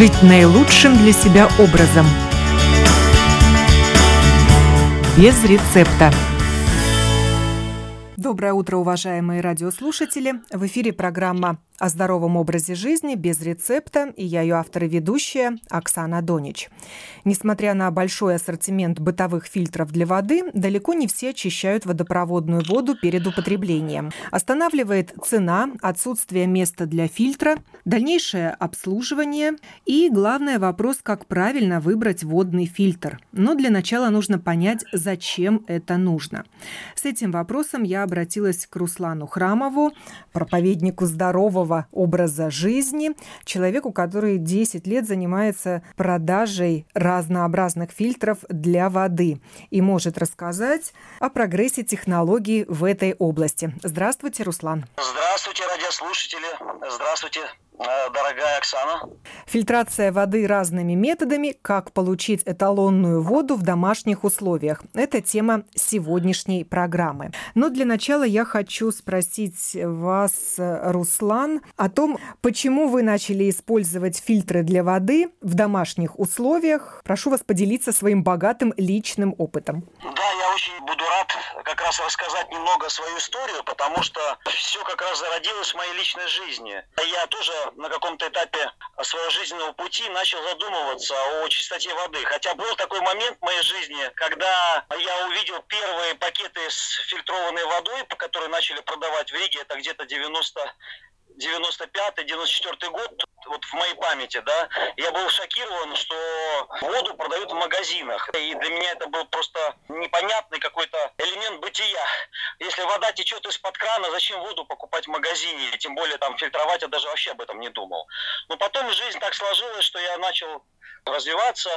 жить наилучшим для себя образом. Без рецепта. Доброе утро, уважаемые радиослушатели! В эфире программа о здоровом образе жизни без рецепта, и я ее автор и ведущая Оксана Донич. Несмотря на большой ассортимент бытовых фильтров для воды, далеко не все очищают водопроводную воду перед употреблением. Останавливает цена, отсутствие места для фильтра, дальнейшее обслуживание и, главное, вопрос, как правильно выбрать водный фильтр. Но для начала нужно понять, зачем это нужно. С этим вопросом я обратилась к Руслану Храмову, проповеднику здорового здорового образа жизни, человеку, который 10 лет занимается продажей разнообразных фильтров для воды и может рассказать о прогрессе технологий в этой области. Здравствуйте, Руслан. Здравствуйте, радиослушатели. Здравствуйте, дорогая Оксана. Фильтрация воды разными методами. Как получить эталонную воду в домашних условиях. Это тема сегодняшней программы. Но для начала я хочу спросить вас, Руслан, о том, почему вы начали использовать фильтры для воды в домашних условиях. Прошу вас поделиться своим богатым личным опытом. Да, я очень буду рад как раз рассказать немного свою историю, потому что все как раз зародилось в моей личной жизни. Я тоже на каком-то этапе своего жизненного пути начал задумываться о чистоте воды. Хотя был такой момент в моей жизни, когда я увидел первые пакеты с фильтрованной водой, по которой начали продавать в Риге, это где-то 90 95-94 год, вот в моей памяти, да, я был шокирован, что воду продают в магазинах. И для меня это был просто непонятный какой-то элемент бытия. Если вода течет из-под крана, зачем воду покупать в магазине? Тем более там фильтровать, я даже вообще об этом не думал. Но потом жизнь так сложилась, что я начал развиваться,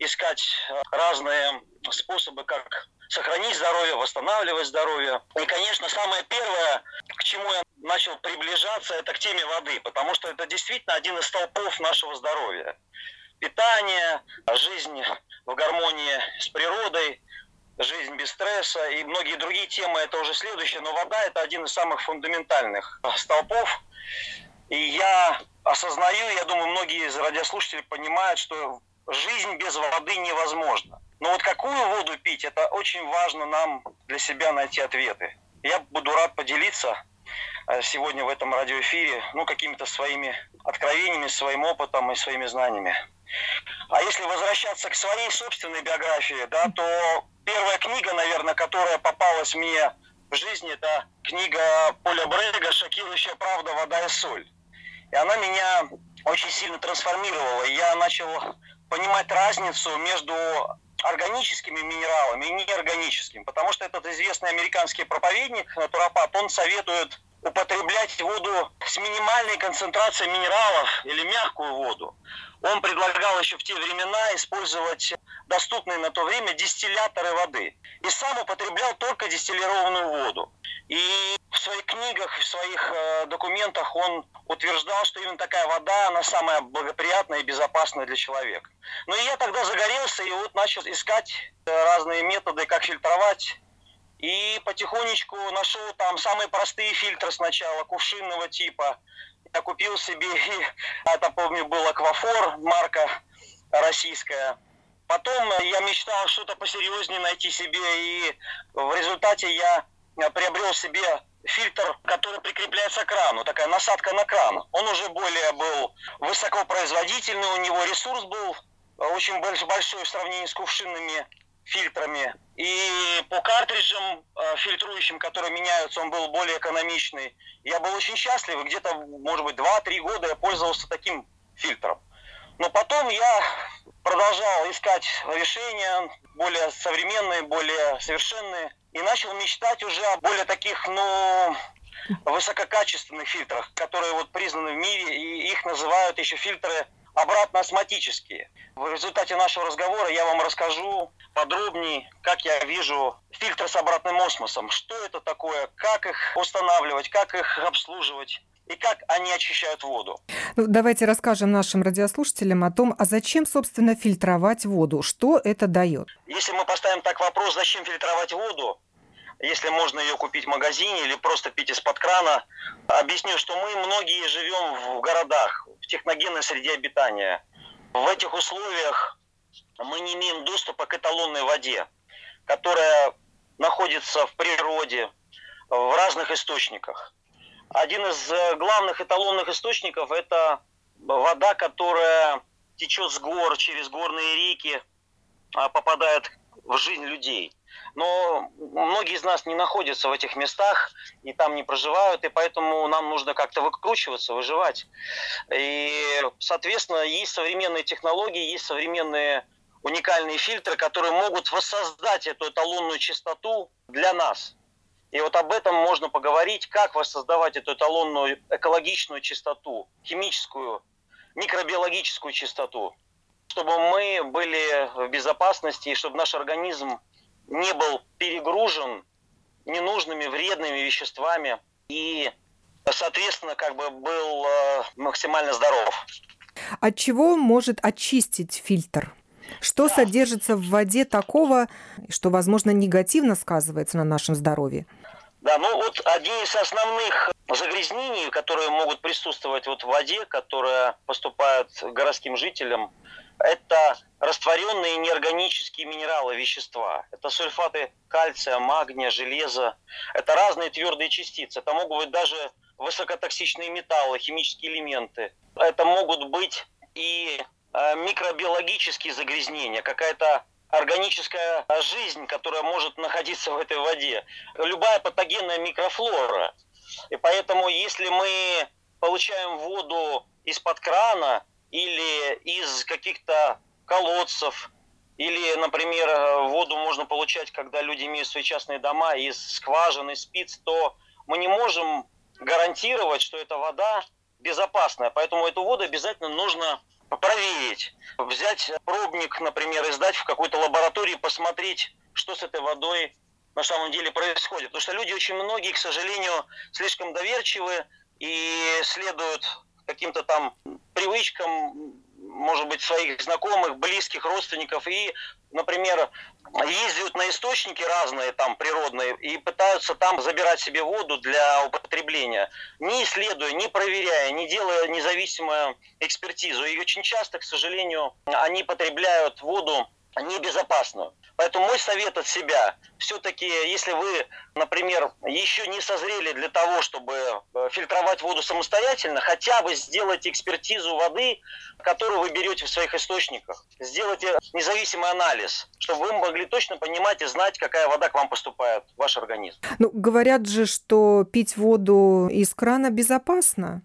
искать разные способы, как сохранить здоровье, восстанавливать здоровье. И, конечно, самое первое, к чему я начал приближаться, это к теме воды, потому что это действительно один из столпов нашего здоровья. Питание, жизнь в гармонии с природой, жизнь без стресса и многие другие темы это уже следующее, но вода это один из самых фундаментальных столпов. И я осознаю, я думаю, многие из радиослушателей понимают, что жизнь без воды невозможна. Но вот какую воду пить, это очень важно нам для себя найти ответы. Я буду рад поделиться э, сегодня в этом радиоэфире ну, какими-то своими откровениями, своим опытом и своими знаниями. А если возвращаться к своей собственной биографии, да, то первая книга, наверное, которая попалась мне в жизни, это книга Поля Брега «Шокирующая правда. Вода и соль». И она меня очень сильно трансформировала. Я начал понимать разницу между органическими минералами и неорганическими, потому что этот известный американский проповедник, натуропат, он советует употреблять воду с минимальной концентрацией минералов или мягкую воду. Он предлагал еще в те времена использовать доступные на то время дистилляторы воды. И сам употреблял только дистиллированную воду. И в своих книгах, в своих э, документах он утверждал, что именно такая вода, она самая благоприятная и безопасная для человека. И я тогда загорелся и вот начал искать э, разные методы, как фильтровать и потихонечку нашел там самые простые фильтры сначала, кувшинного типа. Я купил себе, это помню, был аквафор, марка российская. Потом я мечтал что-то посерьезнее найти себе, и в результате я приобрел себе фильтр, который прикрепляется к крану, такая насадка на кран. Он уже более был высокопроизводительный, у него ресурс был очень большой в сравнении с кувшинными фильтрами. И по картриджам э, фильтрующим, которые меняются, он был более экономичный. Я был очень счастлив. Где-то, может быть, 2-3 года я пользовался таким фильтром. Но потом я продолжал искать решения более современные, более совершенные. И начал мечтать уже о более таких, ну, высококачественных фильтрах, которые вот признаны в мире, и их называют еще фильтры обратно осмотические. В результате нашего разговора я вам расскажу подробнее, как я вижу фильтры с обратным осмосом, что это такое, как их устанавливать, как их обслуживать и как они очищают воду. Ну, давайте расскажем нашим радиослушателям о том, а зачем, собственно, фильтровать воду, что это дает. Если мы поставим так вопрос, зачем фильтровать воду, если можно ее купить в магазине или просто пить из-под крана. Объясню, что мы многие живем в городах, в техногенной среде обитания. в этих условиях мы не имеем доступа к эталонной воде, которая находится в природе, в разных источниках. Один из э, главных эталонных источников – это вода, которая течет с гор, через горные реки, а, попадает в жизнь людей. Но многие из нас не находятся в этих местах и там не проживают, и поэтому нам нужно как-то выкручиваться, выживать. И, соответственно, есть современные технологии, есть современные уникальные фильтры, которые могут воссоздать эту эталонную чистоту для нас. И вот об этом можно поговорить, как воссоздавать эту эталонную экологичную чистоту, химическую, микробиологическую чистоту, чтобы мы были в безопасности и чтобы наш организм не был перегружен ненужными вредными веществами и, соответственно, как бы был э, максимально здоров. От чего может очистить фильтр? Что да. содержится в воде такого, что, возможно, негативно сказывается на нашем здоровье? Да, ну вот один из основных загрязнений, которые могут присутствовать вот в воде, которые поступают городским жителям, это растворенные неорганические минералы, вещества. Это сульфаты кальция, магния, железа. Это разные твердые частицы. Это могут быть даже высокотоксичные металлы, химические элементы. Это могут быть и э, микробиологические загрязнения, какая-то органическая жизнь, которая может находиться в этой воде, любая патогенная микрофлора. И поэтому, если мы получаем воду из-под крана или из каких-то колодцев, или, например, воду можно получать, когда люди имеют свои частные дома из скважин, из спиц, то мы не можем гарантировать, что эта вода безопасная. Поэтому эту воду обязательно нужно проверить, взять пробник, например, и сдать в какой-то лаборатории, посмотреть, что с этой водой на самом деле происходит. Потому что люди очень многие, к сожалению, слишком доверчивы и следуют каким-то там привычкам, может быть, своих знакомых, близких, родственников, и, например, ездят на источники разные там природные и пытаются там забирать себе воду для употребления, не исследуя, не проверяя, не делая независимую экспертизу. И очень часто, к сожалению, они потребляют воду небезопасную. Поэтому мой совет от себя, все-таки, если вы, например, еще не созрели для того, чтобы э, фильтровать воду самостоятельно, хотя бы сделайте экспертизу воды, которую вы берете в своих источниках. Сделайте независимый анализ, чтобы вы могли точно понимать и знать, какая вода к вам поступает в ваш организм. Ну, говорят же, что пить воду из крана безопасно,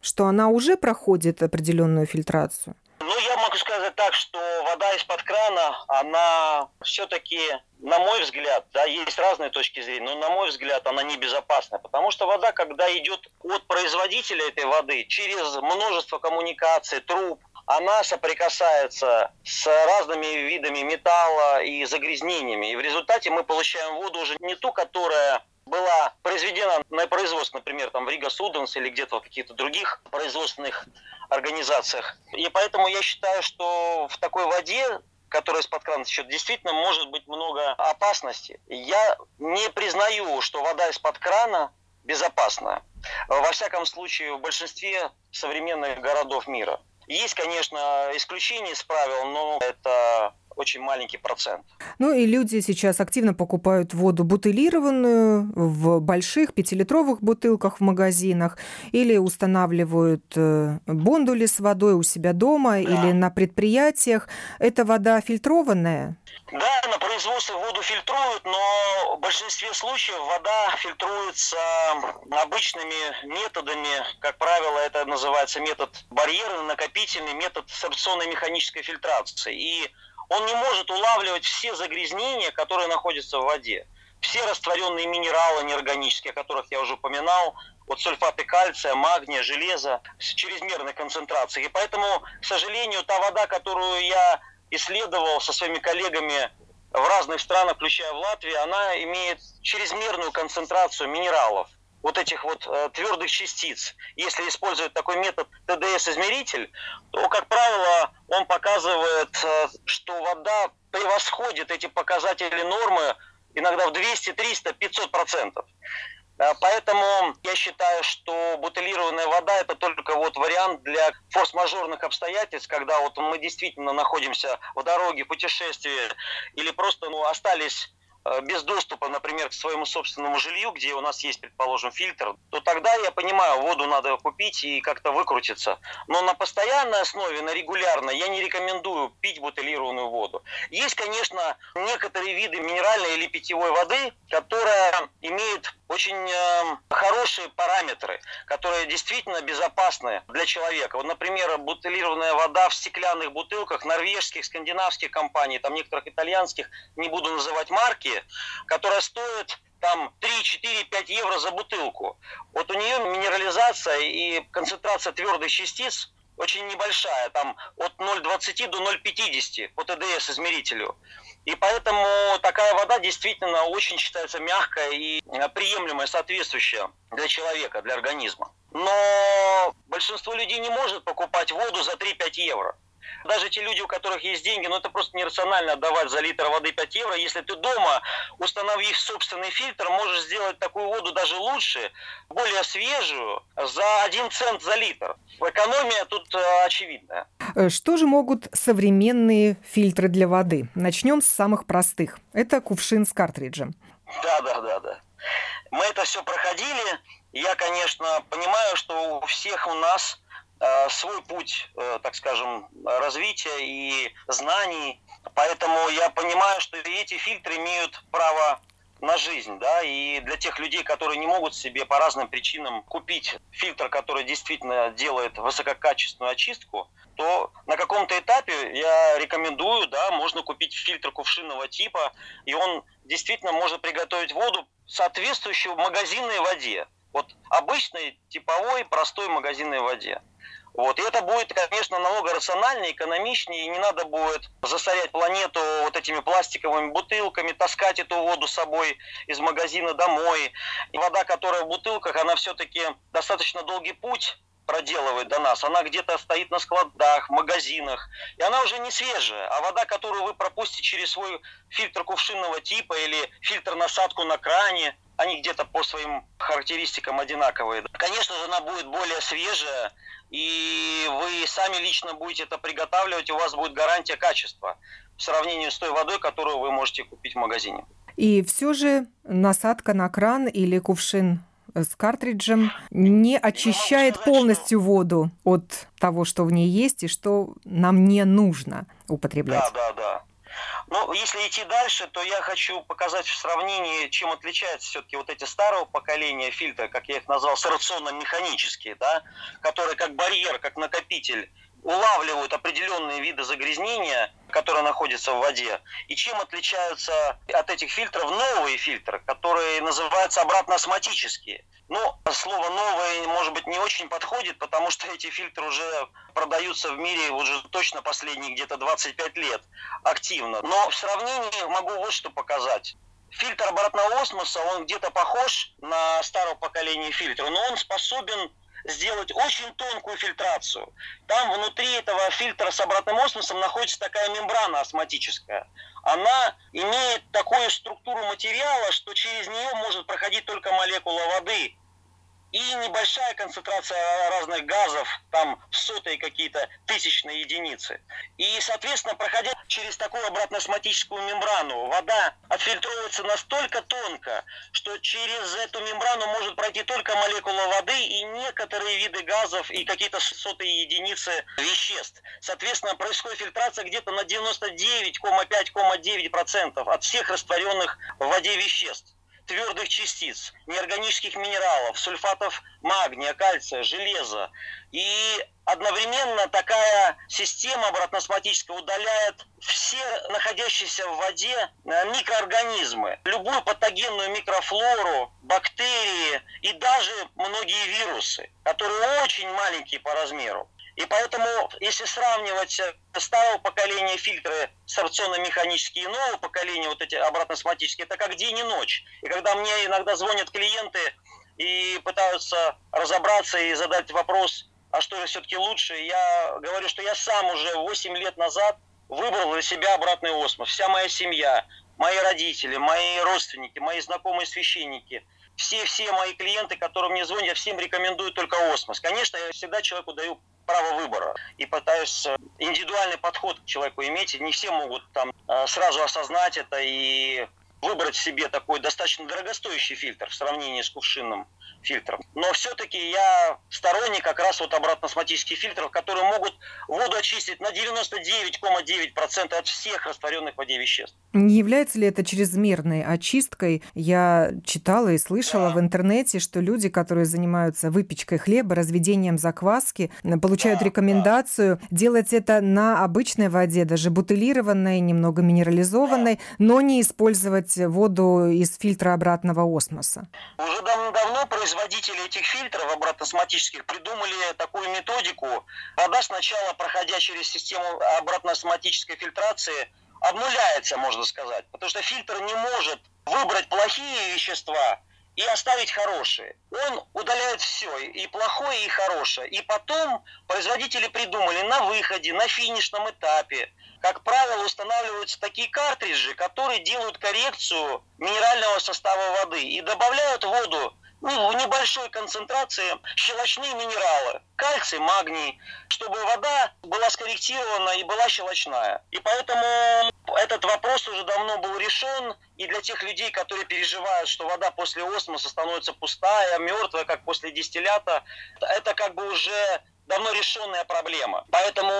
что она уже проходит определенную фильтрацию. Ну, я могу сказать так, что вода из-под крана, она все-таки, на мой взгляд, да, есть разные точки зрения, но на мой взгляд она небезопасна, потому что вода, когда идет от производителя этой воды через множество коммуникаций, труб, она соприкасается с разными видами металла и загрязнениями. И в результате мы получаем воду уже не ту, которая была произведена на производстве, например, там в Рига Суденс или где-то в каких-то других производственных организациях. И поэтому я считаю, что в такой воде которая из-под крана течет, действительно может быть много опасностей. Я не признаю, что вода из-под крана безопасна. Во всяком случае, в большинстве современных городов мира. Есть, конечно, исключения из правил, но это очень маленький процент. Ну и люди сейчас активно покупают воду бутылированную в больших пятилитровых бутылках в магазинах или устанавливают э, бондули с водой у себя дома да. или на предприятиях. Это вода фильтрованная? Да, на производстве воду фильтруют, но в большинстве случаев вода фильтруется обычными методами. Как правило, это называется метод барьерный, накопительный, метод сорбционной механической фильтрации. И он не может улавливать все загрязнения, которые находятся в воде. Все растворенные минералы неорганические, о которых я уже упоминал, вот сульфаты кальция, магния, железа с чрезмерной концентрацией. И поэтому, к сожалению, та вода, которую я исследовал со своими коллегами в разных странах, включая в Латвии, она имеет чрезмерную концентрацию минералов вот этих вот э, твердых частиц. Если использовать такой метод ТДС-измеритель, то, как правило, он показывает, э, что вода превосходит эти показатели нормы иногда в 200, 300, 500 процентов. Поэтому я считаю, что бутылированная вода это только вот вариант для форс-мажорных обстоятельств, когда вот мы действительно находимся в дороге, путешествии, или просто ну, остались Э, без доступа, например, к своему собственному жилью, где у нас есть, предположим, фильтр, то тогда я понимаю, воду надо купить и как-то выкрутиться. Но на постоянной основе, на регулярной, я не рекомендую пить бутылированную воду. Есть, конечно, некоторые виды минеральной или питьевой воды, которая имеет очень э, хорошие параметры, которые действительно безопасны для человека. Вот, например, бутылированная вода в стеклянных бутылках норвежских, скандинавских компаний, там некоторых итальянских, не буду называть марки, которая стоит там 3, 4, 5 евро за бутылку. Вот у нее минерализация и концентрация твердых частиц очень небольшая, там от 0,20 до 0,50 по ТДС измерителю. И поэтому такая вода действительно очень считается мягкая и приемлемая, соответствующая для человека, для организма. Но большинство людей не может покупать воду за 3-5 евро. Даже те люди, у которых есть деньги, ну это просто нерационально отдавать за литр воды 5 евро. Если ты дома, установив собственный фильтр, можешь сделать такую воду даже лучше, более свежую, за 1 цент за литр. Экономия тут э, очевидная. Э, что же могут современные фильтры для воды? Начнем с самых простых. Это кувшин с картриджем. Да, да, да, да. Мы это все проходили. Я, конечно, понимаю, что у всех у нас свой путь, э, так скажем, развития и знаний. Поэтому я понимаю, что эти фильтры имеют право на жизнь, да, и для тех людей, которые не могут себе по разным причинам купить фильтр, который действительно делает высококачественную очистку, то на каком-то этапе я рекомендую, да, можно купить фильтр кувшинного типа, и он действительно может приготовить воду, соответствующую магазинной воде. Вот обычной, типовой, простой магазинной воде. Вот. И это будет, конечно, намного рациональнее, экономичнее, и не надо будет засорять планету вот этими пластиковыми бутылками, таскать эту воду с собой из магазина домой. И вода, которая в бутылках, она все-таки достаточно долгий путь проделывает до нас. Она где-то стоит на складах, в магазинах. И она уже не свежая. А вода, которую вы пропустите через свой фильтр кувшинного типа или фильтр насадку на кране, они где-то по своим характеристикам одинаковые. Конечно же, она будет более свежая, и вы сами лично будете это приготавливать, у вас будет гарантия качества в сравнении с той водой, которую вы можете купить в магазине. И все же насадка на кран или кувшин с картриджем не очищает полностью воду от того, что в ней есть и что нам не нужно употреблять. Да, да, да. Ну, если идти дальше, то я хочу показать в сравнении, чем отличаются все-таки вот эти старого поколения фильтры, как я их назвал, сорационно-механические, да, которые как барьер, как накопитель улавливают определенные виды загрязнения, которые находятся в воде, и чем отличаются от этих фильтров новые фильтры, которые называются обратно-осмотические. Ну, слово «новое», может быть, не очень подходит, потому что эти фильтры уже продаются в мире уже точно последние где-то 25 лет активно. Но в сравнении могу вот что показать. Фильтр обратного осмоса, он где-то похож на старого поколения фильтра, но он способен сделать очень тонкую фильтрацию. Там внутри этого фильтра с обратным осмосом находится такая мембрана осмотическая. Она имеет такую структуру материала, что через нее может проходить только молекула воды и небольшая концентрация разных газов, там сотые какие-то тысячные единицы. И, соответственно, проходя через такую обратно-осмотическую мембрану, вода отфильтровывается настолько тонко, что через эту мембрану может пройти только молекула воды и некоторые виды газов и какие-то сотые единицы веществ. Соответственно, происходит фильтрация где-то на 99,5,9% от всех растворенных в воде веществ твердых частиц, неорганических минералов, сульфатов магния, кальция, железа. И одновременно такая система обратноосмотическая удаляет все находящиеся в воде э, микроорганизмы, любую патогенную микрофлору, бактерии и даже многие вирусы, которые очень маленькие по размеру. И поэтому, если сравнивать э, старого поколения фильтры сорбционно-механические и нового поколения, вот эти обратно-осмотические, это как день и ночь. И когда мне иногда звонят клиенты и пытаются разобраться и задать вопрос, а что же все-таки лучше, я говорю, что я сам уже 8 лет назад выбрал для себя обратный осмос. Вся моя семья, мои родители, мои родственники, мои знакомые священники, все-все мои клиенты, которые мне звонят, я всем рекомендую только осмос. Конечно, я всегда человеку даю право выбора и пытаюсь э, индивидуальный подход к человеку иметь. Не все могут там э, сразу осознать это и выбрать себе такой достаточно дорогостоящий фильтр в сравнении с кувшинным фильтром. Но все-таки я сторонник как раз вот обратно-осмотических фильтров, которые могут воду очистить на 99,9% от всех растворенных в воде веществ. Не является ли это чрезмерной очисткой? Я читала и слышала да. в интернете, что люди, которые занимаются выпечкой хлеба, разведением закваски, получают да, рекомендацию да. делать это на обычной воде, даже бутылированной, немного минерализованной, да. но не использовать воду из фильтра обратного осмоса. Уже давно производители этих фильтров обратно-осмотических придумали такую методику. Вода сначала, проходя через систему обратно-осмотической фильтрации, обнуляется, можно сказать. Потому что фильтр не может выбрать плохие вещества и оставить хорошие. Он удаляет все, и плохое, и хорошее. И потом производители придумали на выходе, на финишном этапе, как правило, устанавливаются такие картриджи, которые делают коррекцию минерального состава воды и добавляют воду ну, в небольшой концентрации щелочные минералы, кальций, магний, чтобы вода была скорректирована и была щелочная. И поэтому этот вопрос уже давно был решен, и для тех людей, которые переживают, что вода после осмоса становится пустая, мертвая, как после дистиллята, это как бы уже давно решенная проблема. Поэтому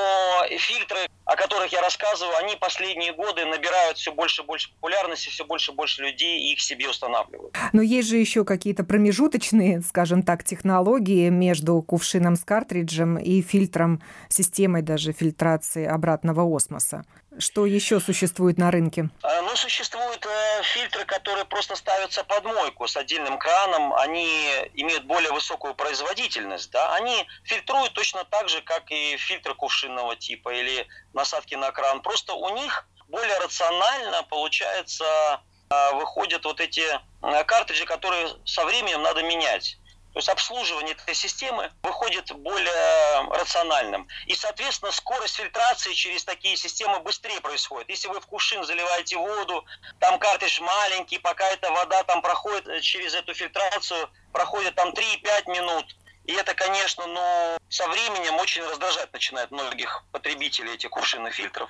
фильтры, о которых я рассказываю, они последние годы набирают все больше и больше популярности, все больше и больше людей их себе устанавливают. Но есть же еще какие-то промежуточные, скажем так, технологии между кувшином с картриджем и фильтром, системой даже фильтрации обратного осмоса. Что еще существует на рынке? А, ну, существуют э, фильтры, которые просто ставятся под мойку с отдельным краном. Они имеют более высокую производительность. Да? Они фильтруют точно так же, как и фильтры кувшинного типа или насадки на кран. Просто у них более рационально, получается, э, выходят вот эти э, картриджи, которые со временем надо менять. То есть обслуживание этой системы выходит более рациональным. И, соответственно, скорость фильтрации через такие системы быстрее происходит. Если вы в кувшин заливаете воду, там картридж маленький, пока эта вода там проходит через эту фильтрацию, проходит там 3-5 минут. И это, конечно, ну, со временем очень раздражать начинает многих потребителей этих кувшинных фильтров.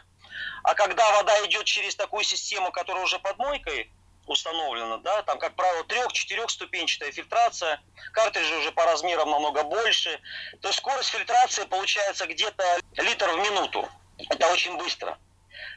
А когда вода идет через такую систему, которая уже под мойкой, установлено, да, там, как правило, трех-четырехступенчатая фильтрация, картриджи уже по размерам намного больше, то есть скорость фильтрации получается где-то литр в минуту. Это очень быстро.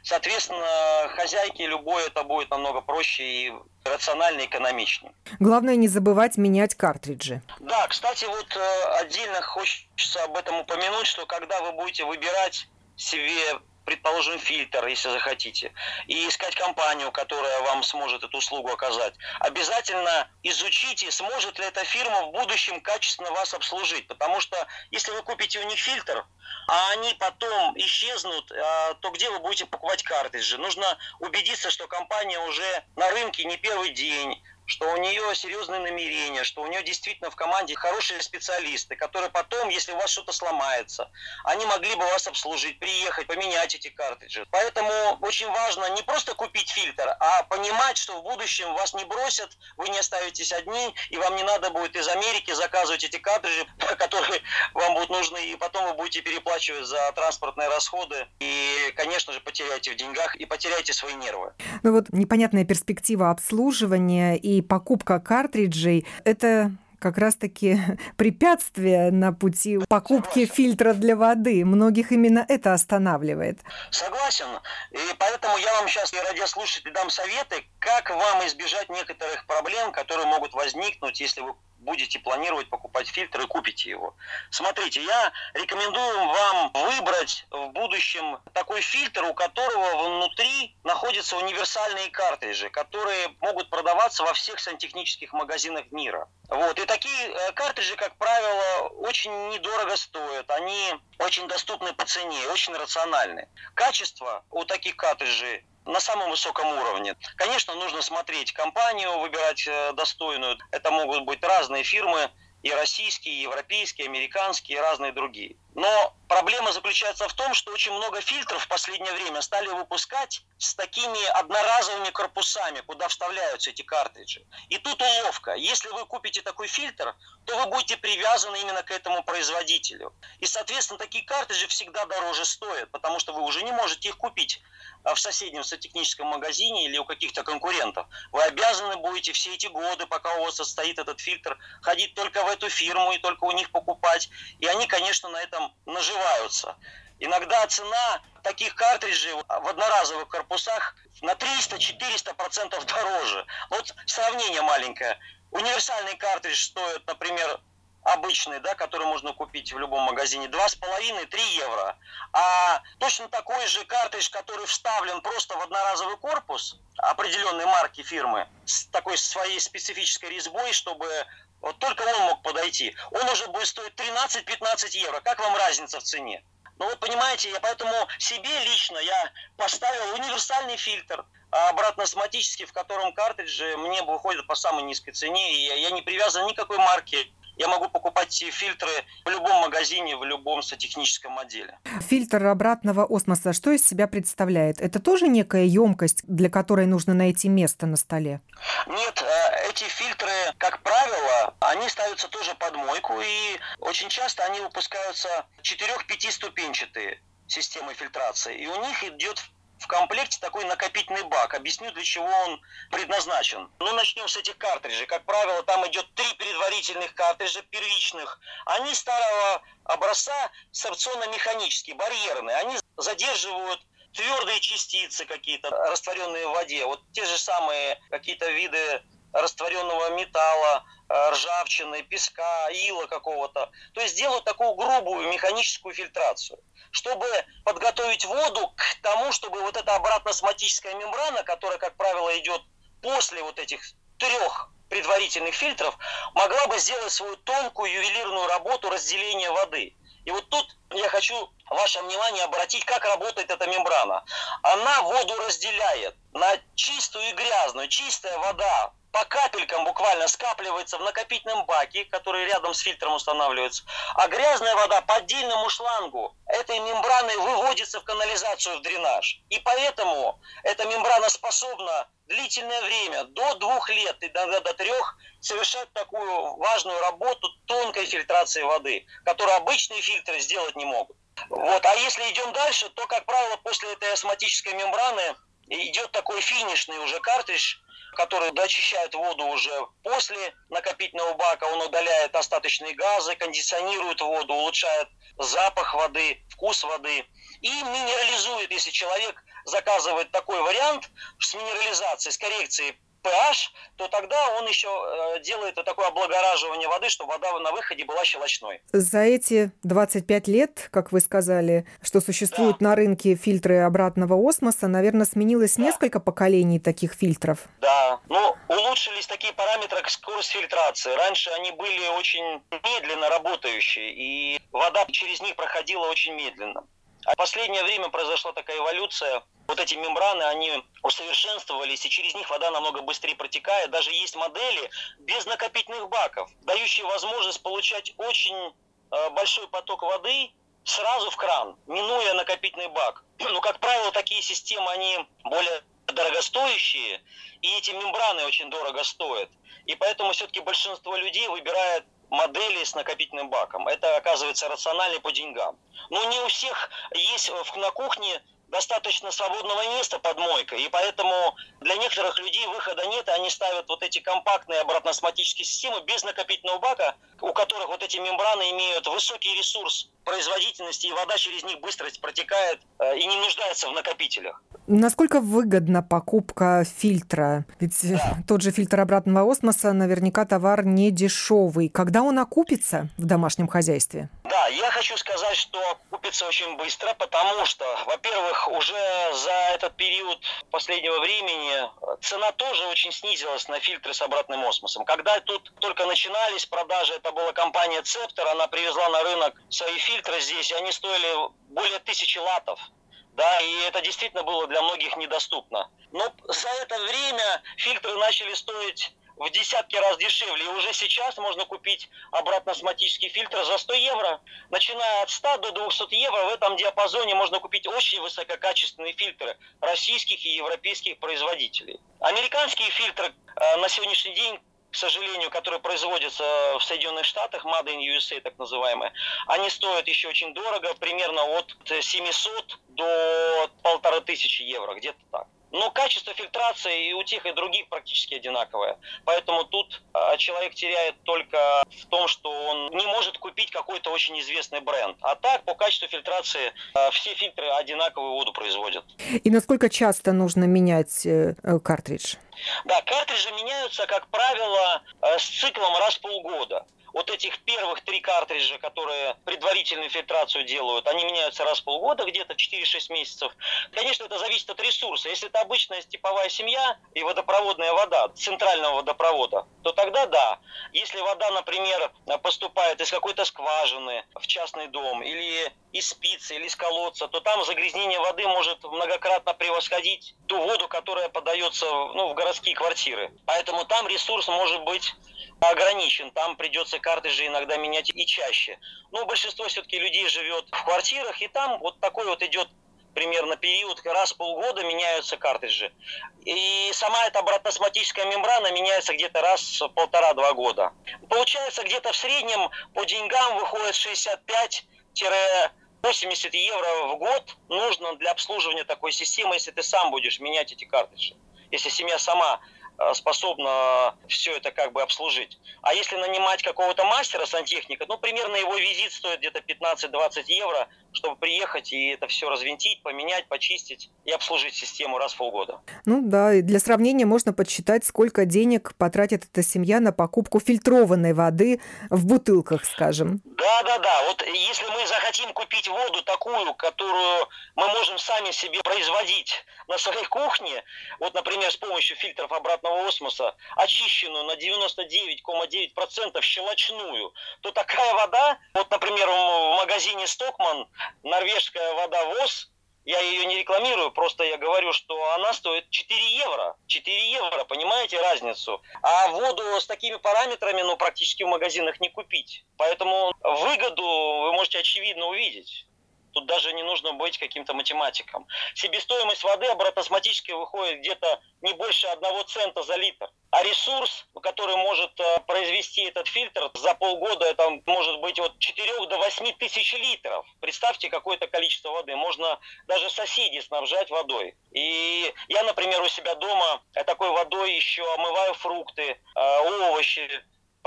Соответственно, хозяйке любой это будет намного проще и рационально экономичнее. Главное не забывать менять картриджи. Да, кстати, вот э, отдельно хочется об этом упомянуть, что когда вы будете выбирать себе предположим, фильтр, если захотите, и искать компанию, которая вам сможет эту услугу оказать. Обязательно изучите, сможет ли эта фирма в будущем качественно вас обслужить. Потому что если вы купите у них фильтр, а они потом исчезнут, а, то где вы будете покупать картриджи? Нужно убедиться, что компания уже на рынке не первый день, что у нее серьезные намерения, что у нее действительно в команде хорошие специалисты, которые потом, если у вас что-то сломается, они могли бы вас обслужить, приехать, поменять эти картриджи. Поэтому очень важно не просто купить фильтр, а понимать, что в будущем вас не бросят, вы не оставитесь одни, и вам не надо будет из Америки заказывать эти картриджи, которые вам будут нужны, и потом вы будете переплачивать за транспортные расходы, и, конечно же, потеряете в деньгах и потеряете свои нервы. Ну вот непонятная перспектива обслуживания и покупка картриджей – это как раз-таки препятствие на пути покупки Согласен. фильтра для воды. Многих именно это останавливает. Согласен. И поэтому я вам сейчас, радиослушатели, дам советы, как вам избежать некоторых проблем, которые могут возникнуть, если вы будете планировать покупать фильтр и купите его. Смотрите, я рекомендую вам выбрать в будущем такой фильтр, у которого внутри находятся универсальные картриджи, которые могут продаваться во всех сантехнических магазинах мира. Вот. И такие э, картриджи, как правило, очень недорого стоят. Они очень доступны по цене, очень рациональны. Качество у таких картриджей на самом высоком уровне. Конечно, нужно смотреть компанию, выбирать э, достойную. Это могут быть разные фирмы, и российские, и европейские, и американские, и разные другие. Но Проблема заключается в том, что очень много фильтров в последнее время стали выпускать с такими одноразовыми корпусами, куда вставляются эти картриджи. И тут уловка. Если вы купите такой фильтр, то вы будете привязаны именно к этому производителю. И, соответственно, такие картриджи всегда дороже стоят, потому что вы уже не можете их купить а, в соседнем сантехническом магазине или у каких-то конкурентов. Вы обязаны будете все эти годы, пока у вас стоит этот фильтр, ходить только в эту фирму и только у них покупать. И они, конечно, на этом наживаются. Иногда цена таких картриджей в одноразовых корпусах на 300-400% дороже. Вот сравнение маленькое. Универсальный картридж стоит, например, обычный, да, который можно купить в любом магазине, 2,5-3 евро. А точно такой же картридж, который вставлен просто в одноразовый корпус определенной марки фирмы, с такой своей специфической резьбой, чтобы вот только он мог подойти, он уже будет стоить 13-15 евро. Как вам разница в цене? Ну вот понимаете, я поэтому себе лично я поставил универсальный фильтр, а обратно-осматический, в котором картриджи мне выходят по самой низкой цене, и я, не привязан никакой марки я могу покупать фильтры в любом магазине, в любом сантехническом отделе. Фильтр обратного осмоса что из себя представляет? Это тоже некая емкость, для которой нужно найти место на столе? Нет, э, эти фильтры, как правило, они ставятся тоже под мойку, и очень часто они выпускаются 4-5 ступенчатые системы фильтрации. И у них идет комплекте такой накопительный бак. Объясню, для чего он предназначен. Ну, начнем с этих картриджей. Как правило, там идет три предварительных картриджа первичных. Они старого образца сорбционно-механические, барьерные. Они задерживают твердые частицы какие-то, растворенные в воде. Вот те же самые какие-то виды растворенного металла, э, ржавчины, песка, ила какого-то. То есть делают такую грубую механическую фильтрацию чтобы подготовить воду к тому, чтобы вот эта обратно-осматическая мембрана, которая, как правило, идет после вот этих трех предварительных фильтров, могла бы сделать свою тонкую ювелирную работу разделения воды. И вот тут я хочу ваше внимание обратить, как работает эта мембрана. Она воду разделяет на чистую и грязную. Чистая вода по капелькам буквально скапливается в накопительном баке, который рядом с фильтром устанавливается, а грязная вода по отдельному шлангу этой мембраной выводится в канализацию, в дренаж. И поэтому эта мембрана способна длительное время, до двух лет, иногда до трех, совершать такую важную работу тонкой фильтрации воды, которую обычные фильтры сделать не могут. Вот. А если идем дальше, то, как правило, после этой осматической мембраны идет такой финишный уже картридж, который дочищает воду уже после накопительного бака, он удаляет остаточные газы, кондиционирует воду, улучшает запах воды, вкус воды и минерализует, если человек заказывает такой вариант с минерализацией, с коррекцией pH, то тогда он еще э, делает такое облагораживание воды, чтобы вода на выходе была щелочной. За эти 25 лет, как вы сказали, что существуют да. на рынке фильтры обратного осмоса, наверное, сменилось да. несколько поколений таких фильтров. Да, ну, улучшились такие параметры, как скорость фильтрации. Раньше они были очень медленно работающие, и вода через них проходила очень медленно. А в последнее время произошла такая эволюция. Вот эти мембраны, они усовершенствовались, и через них вода намного быстрее протекает. Даже есть модели без накопительных баков, дающие возможность получать очень э, большой поток воды сразу в кран, минуя накопительный бак. Но, как правило, такие системы, они более дорогостоящие, и эти мембраны очень дорого стоят. И поэтому все-таки большинство людей выбирает модели с накопительным баком. Это оказывается рационально по деньгам. Но не у всех есть на кухне достаточно свободного места под мойкой, и поэтому для некоторых людей выхода нет, и они ставят вот эти компактные обратно-осматические системы без накопительного бака, у которых вот эти мембраны имеют высокий ресурс производительности, и вода через них быстро протекает э, и не нуждается в накопителях. Насколько выгодна покупка фильтра? Ведь да. тот же фильтр обратного осмоса наверняка товар не дешевый. Когда он окупится в домашнем хозяйстве? Да, я хочу сказать, что окупится очень быстро, потому что, во-первых, уже за этот период последнего времени цена тоже очень снизилась на фильтры с обратным осмосом. Когда тут только начинались продажи, это была компания Цептер, она привезла на рынок свои фильтры здесь, и они стоили более тысячи латов да, и это действительно было для многих недоступно. Но за это время фильтры начали стоить в десятки раз дешевле. И уже сейчас можно купить обратно-осматический фильтр за 100 евро. Начиная от 100 до 200 евро в этом диапазоне можно купить очень высококачественные фильтры российских и европейских производителей. Американские фильтры э, на сегодняшний день к сожалению, которые производятся в Соединенных Штатах, Made in USA так называемые, они стоят еще очень дорого, примерно от 700 до полторы тысячи евро, где-то так. Но качество фильтрации и у тех, и других практически одинаковое. Поэтому тут а, человек теряет только в том, что он не может купить какой-то очень известный бренд. А так, по качеству фильтрации, а, все фильтры одинаковую воду производят. И насколько часто нужно менять э, э, картридж? Да, картриджи меняются, как правило, э, с циклом раз в полгода вот этих первых три картриджа, которые предварительную фильтрацию делают, они меняются раз в полгода, где-то 4-6 месяцев. Конечно, это зависит от ресурса. Если это обычная типовая семья и водопроводная вода, центрального водопровода, то тогда да. Если вода, например, поступает из какой-то скважины в частный дом или из спицы или из колодца, то там загрязнение воды может многократно превосходить ту воду, которая подается ну, в городские квартиры. Поэтому там ресурс может быть ограничен. Там придется картриджи иногда менять и чаще. Но большинство все-таки людей живет в квартирах, и там вот такой вот идет примерно период, раз в полгода меняются картриджи. И сама эта обратно-осматическая мембрана меняется где-то раз в полтора-два года. Получается, где-то в среднем по деньгам выходит 65 80 евро в год нужно для обслуживания такой системы, если ты сам будешь менять эти картриджи. Если семья сама способна все это как бы обслужить. А если нанимать какого-то мастера сантехника, ну, примерно его визит стоит где-то 15-20 евро, чтобы приехать и это все развинтить, поменять, почистить и обслужить систему раз в полгода. Ну да, и для сравнения можно подсчитать, сколько денег потратит эта семья на покупку фильтрованной воды в бутылках, скажем. Да, да, да. Вот если мы захотим купить воду такую, которую мы можем сами себе производить на своей кухне, вот, например, с помощью фильтров обратного осмоса, очищенную на 99,9% щелочную, то такая вода, вот, например, в магазине Стокман норвежская вода ВОЗ, я ее не рекламирую, просто я говорю, что она стоит 4 евро. 4 евро, понимаете разницу? А воду с такими параметрами, ну, практически в магазинах не купить. Поэтому выгоду вы можете очевидно увидеть. Тут даже не нужно быть каким-то математиком. Себестоимость воды обратосматически выходит где-то не больше одного цента за литр. А ресурс, который может э, произвести этот фильтр за полгода, это может быть от 4 до 8 тысяч литров. Представьте, какое-то количество воды. Можно даже соседей снабжать водой. И я, например, у себя дома такой водой еще омываю фрукты, э, овощи,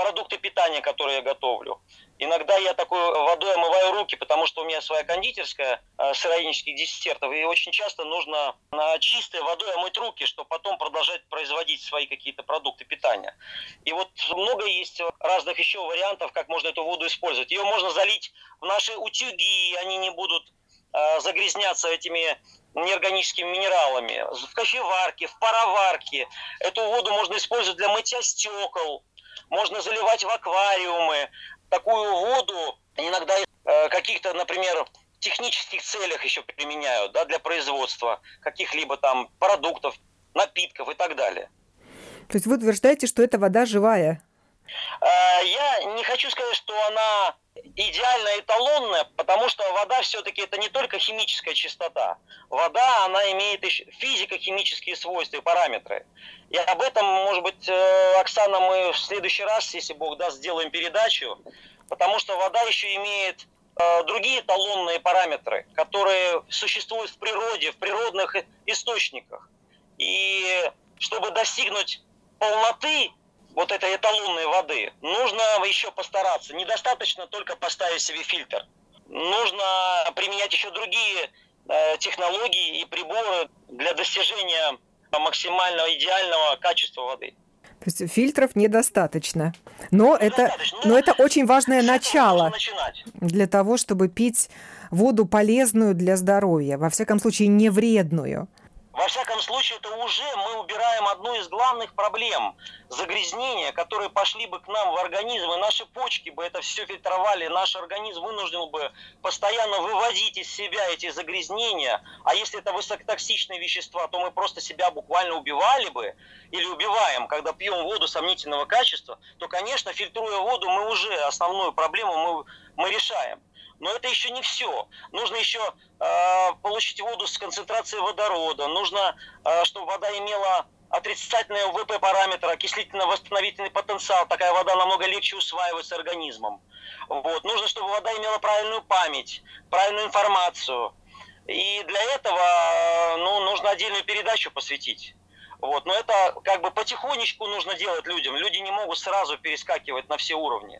продукты питания, которые я готовлю. Иногда я такой водой омываю руки, потому что у меня своя кондитерская э, сыроеднических десертов, и очень часто нужно на чистой водой омыть руки, чтобы потом продолжать производить свои какие-то продукты питания. И вот много есть разных еще вариантов, как можно эту воду использовать. Ее можно залить в наши утюги, они не будут э, загрязняться этими неорганическими минералами. В кофеварке, в пароварке. Эту воду можно использовать для мытья стекол, можно заливать в аквариумы. Такую воду иногда э, каких-то, например, технических целях еще применяют, да, для производства каких-либо там продуктов, напитков и так далее. То есть вы утверждаете, что эта вода живая? Э, я не хочу сказать, что она идеально эталонная, потому что вода все-таки это не только химическая чистота. Вода, она имеет физико-химические свойства и параметры. И об этом, может быть, э, Оксана, мы в следующий раз, если Бог даст, сделаем передачу, потому что вода еще имеет э, другие эталонные параметры, которые существуют в природе, в природных источниках. И чтобы достигнуть полноты вот этой эталонной воды, нужно еще постараться. Недостаточно только поставить себе фильтр. Нужно применять еще другие э, технологии и приборы для достижения максимального идеального качества воды. То есть фильтров недостаточно. Но, это, но это очень важное начало для того, чтобы пить воду полезную для здоровья, во всяком случае не вредную. Во всяком случае это уже мы убираем одну из главных проблем загрязнения, которые пошли бы к нам в организм, и наши почки бы это все фильтровали, наш организм вынужден бы постоянно выводить из себя эти загрязнения, а если это высокотоксичные вещества, то мы просто себя буквально убивали бы или убиваем, когда пьем воду сомнительного качества, то, конечно, фильтруя воду, мы уже основную проблему мы, мы решаем. Но это еще не все. Нужно еще э, получить воду с концентрацией водорода. Нужно, э, чтобы вода имела отрицательный ВП параметр, окислительно-восстановительный потенциал. Такая вода намного легче усваивается организмом. Вот. Нужно, чтобы вода имела правильную память, правильную информацию. И для этого ну, нужно отдельную передачу посвятить. Вот. Но это как бы потихонечку нужно делать людям. Люди не могут сразу перескакивать на все уровни.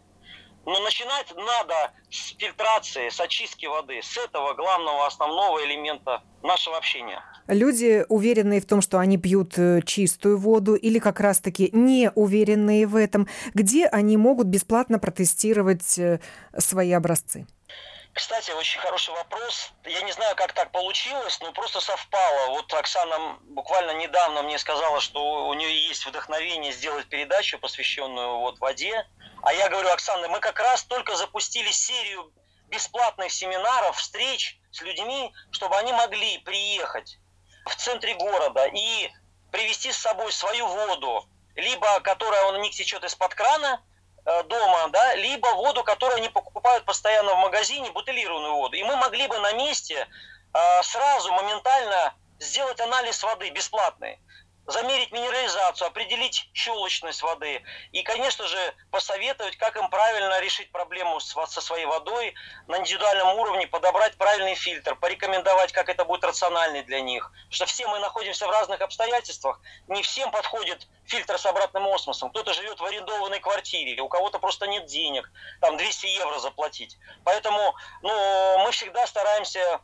Но начинать надо с фильтрации, с очистки воды, с этого главного, основного элемента нашего общения. Люди, уверенные в том, что они пьют э, чистую воду, или как раз-таки не уверенные в этом, где они могут бесплатно протестировать э, свои образцы? Кстати, очень хороший вопрос. Я не знаю, как так получилось, но просто совпало. Вот Оксана буквально недавно мне сказала, что у нее есть вдохновение сделать передачу, посвященную вот воде. А я говорю, Оксана, мы как раз только запустили серию бесплатных семинаров, встреч с людьми, чтобы они могли приехать в центре города и привезти с собой свою воду, либо которая у них течет из-под крана дома, да, либо воду, которую они покупают постоянно в магазине, бутылированную воду. И мы могли бы на месте э, сразу, моментально сделать анализ воды бесплатный замерить минерализацию, определить щелочность воды и, конечно же, посоветовать, как им правильно решить проблему со своей водой на индивидуальном уровне, подобрать правильный фильтр, порекомендовать, как это будет рациональный для них. Потому что все мы находимся в разных обстоятельствах, не всем подходит фильтр с обратным осмосом. Кто-то живет в арендованной квартире, у кого-то просто нет денег, там 200 евро заплатить. Поэтому ну, мы всегда стараемся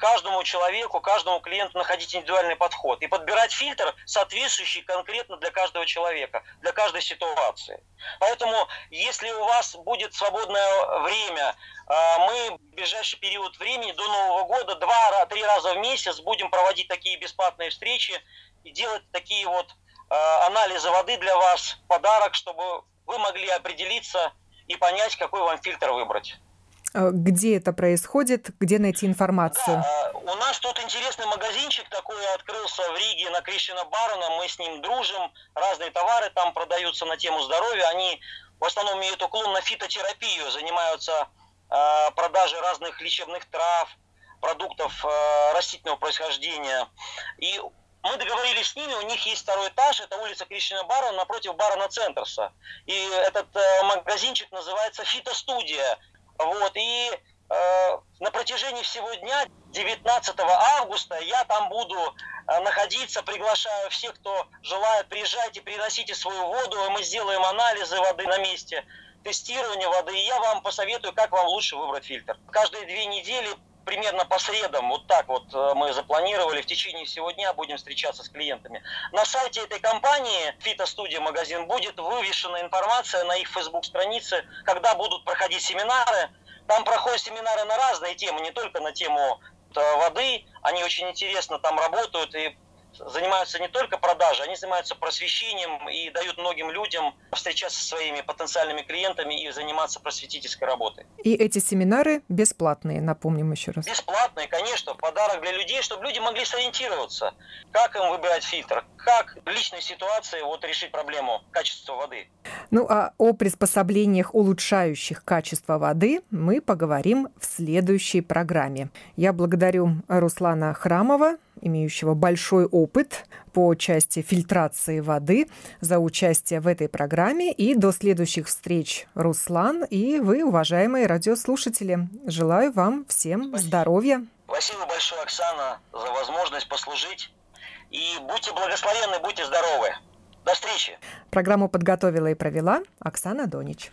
каждому человеку, каждому клиенту находить индивидуальный подход и подбирать фильтр, соответствующий конкретно для каждого человека, для каждой ситуации. Поэтому, если у вас будет свободное время, а, мы в ближайший период времени до Нового года два-три раза в месяц будем проводить такие бесплатные встречи и делать такие вот а, анализы воды для вас, подарок, чтобы вы могли определиться и понять, какой вам фильтр выбрать. Э, где это происходит, где найти информацию? Да, у нас тут интересный магазинчик такой открылся в Риге на Кришина Барона. Мы с ним дружим. Разные товары там продаются на тему здоровья. Они в основном имеют уклон на фитотерапию, занимаются э, продажей разных лечебных трав, продуктов э, растительного происхождения. И мы договорились с ними, у них есть второй этаж, это улица Кришина Барона напротив Барона Центрса. И этот э, магазинчик называется Фитостудия. Вот, и э, на протяжении всего дня, 19 августа, я там буду э, находиться, приглашаю всех, кто желает, приезжайте, приносите свою воду, и мы сделаем анализы воды на месте, тестирование воды, и я вам посоветую, как вам лучше выбрать фильтр. Каждые две недели примерно по средам, вот так вот э, мы запланировали, в течение всего дня будем встречаться с клиентами. На сайте этой компании, Фитостудия магазин, будет вывешена информация на их Facebook-странице, когда будут проходить семинары. Там проходят семинары на разные темы, не только на тему э, воды, они очень интересно там работают и занимаются не только продажей, они занимаются просвещением и дают многим людям встречаться со своими потенциальными клиентами и заниматься просветительской работой. И эти семинары бесплатные, напомним еще раз. Бесплатные, конечно, подарок для людей, чтобы люди могли сориентироваться, как им выбирать фильтр, как в личной ситуации вот решить проблему качества воды. Ну а о приспособлениях, улучшающих качество воды, мы поговорим в следующей программе. Я благодарю Руслана Храмова, имеющего большой опыт по части фильтрации воды, за участие в этой программе. И до следующих встреч, Руслан, и вы, уважаемые радиослушатели. Желаю вам всем Спасибо. здоровья. Спасибо большое, Оксана, за возможность послужить. И будьте благословенны, будьте здоровы. До встречи. Программу подготовила и провела Оксана Донич.